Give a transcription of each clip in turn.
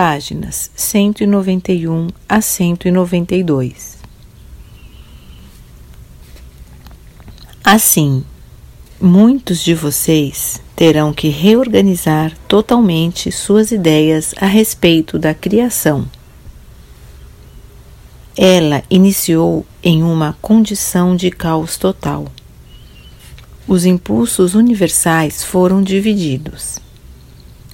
páginas 191 a 192. Assim, muitos de vocês terão que reorganizar totalmente suas ideias a respeito da criação. Ela iniciou em uma condição de caos total. Os impulsos universais foram divididos.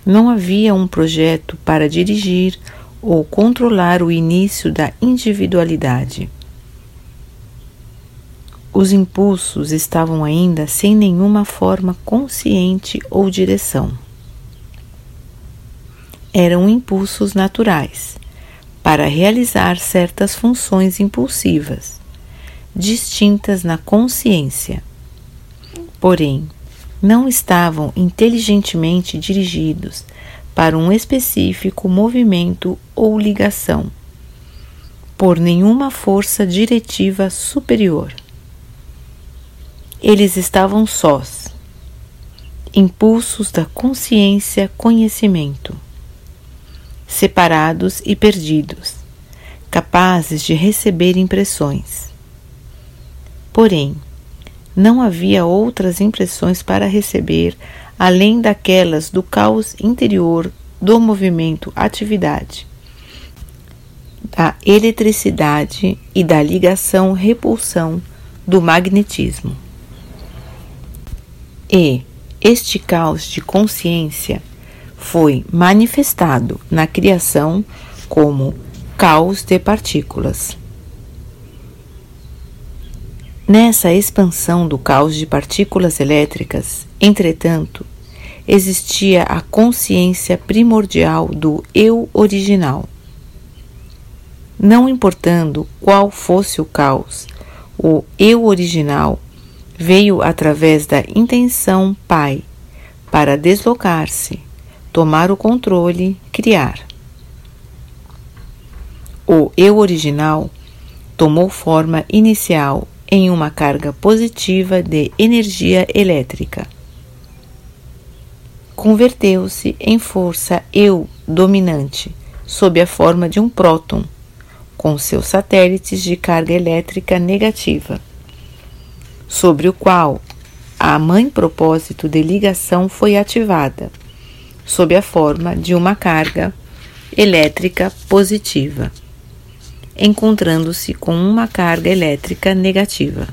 Não havia um projeto para dirigir ou controlar o início da individualidade. Os impulsos estavam ainda sem nenhuma forma consciente ou direção. Eram impulsos naturais para realizar certas funções impulsivas, distintas na consciência. Porém, não estavam inteligentemente dirigidos para um específico movimento ou ligação, por nenhuma força diretiva superior. Eles estavam sós, impulsos da consciência conhecimento, separados e perdidos, capazes de receber impressões. Porém, não havia outras impressões para receber além daquelas do caos interior do movimento atividade, da eletricidade e da ligação repulsão do magnetismo. E este caos de consciência foi manifestado na criação como caos de partículas. Nessa expansão do caos de partículas elétricas, entretanto, existia a consciência primordial do eu original. Não importando qual fosse o caos, o eu original veio através da intenção Pai para deslocar-se, tomar o controle, criar. O eu original tomou forma inicial em uma carga positiva de energia elétrica. Converteu-se em força eu dominante, sob a forma de um próton, com seus satélites de carga elétrica negativa, sobre o qual a mãe propósito de ligação foi ativada, sob a forma de uma carga elétrica positiva encontrando-se com uma carga elétrica negativa.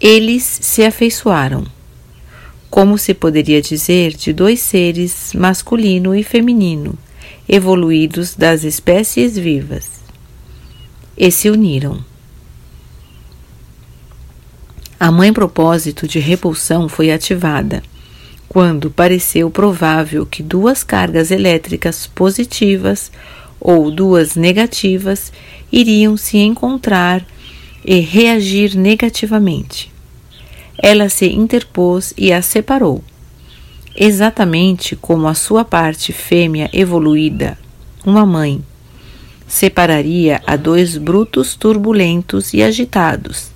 Eles se afeiçoaram, como se poderia dizer de dois seres, masculino e feminino, evoluídos das espécies vivas, e se uniram. A mãe propósito de repulsão foi ativada quando pareceu provável que duas cargas elétricas positivas ou duas negativas iriam se encontrar e reagir negativamente. Ela se interpôs e a separou, exatamente como a sua parte fêmea evoluída, uma mãe, separaria a dois brutos turbulentos e agitados,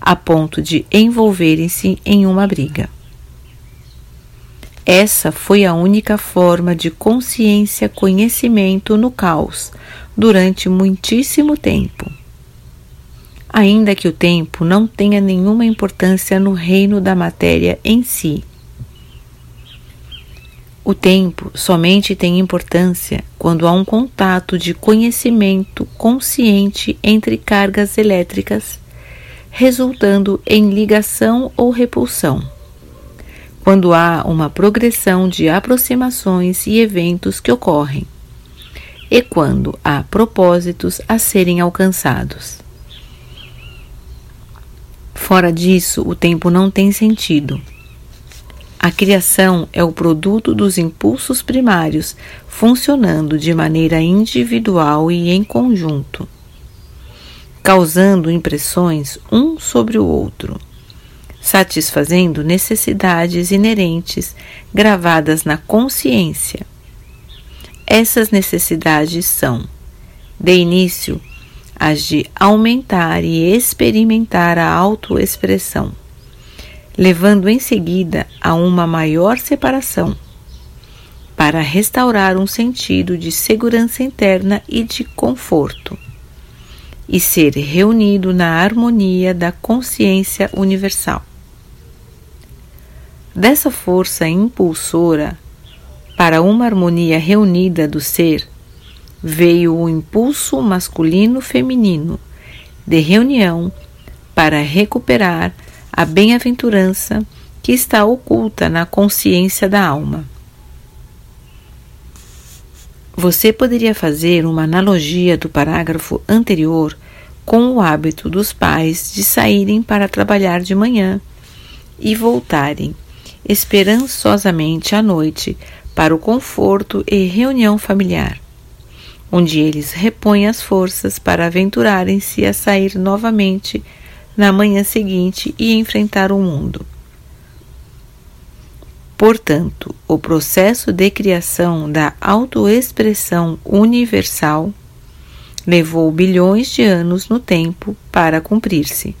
a ponto de envolverem-se em uma briga. Essa foi a única forma de consciência-conhecimento no caos durante muitíssimo tempo. Ainda que o tempo não tenha nenhuma importância no reino da matéria em si. O tempo somente tem importância quando há um contato de conhecimento consciente entre cargas elétricas, resultando em ligação ou repulsão quando há uma progressão de aproximações e eventos que ocorrem, e quando há propósitos a serem alcançados. Fora disso, o tempo não tem sentido. A criação é o produto dos impulsos primários funcionando de maneira individual e em conjunto, causando impressões um sobre o outro satisfazendo necessidades inerentes gravadas na consciência. Essas necessidades são, de início, as de aumentar e experimentar a autoexpressão, levando em seguida a uma maior separação, para restaurar um sentido de segurança interna e de conforto, e ser reunido na harmonia da consciência universal. Dessa força impulsora para uma harmonia reunida do ser, veio o impulso masculino-feminino de reunião para recuperar a bem-aventurança que está oculta na consciência da alma. Você poderia fazer uma analogia do parágrafo anterior com o hábito dos pais de saírem para trabalhar de manhã e voltarem esperançosamente à noite para o conforto e reunião familiar, onde eles repõem as forças para aventurarem-se a sair novamente na manhã seguinte e enfrentar o mundo. Portanto, o processo de criação da autoexpressão universal levou bilhões de anos no tempo para cumprir-se.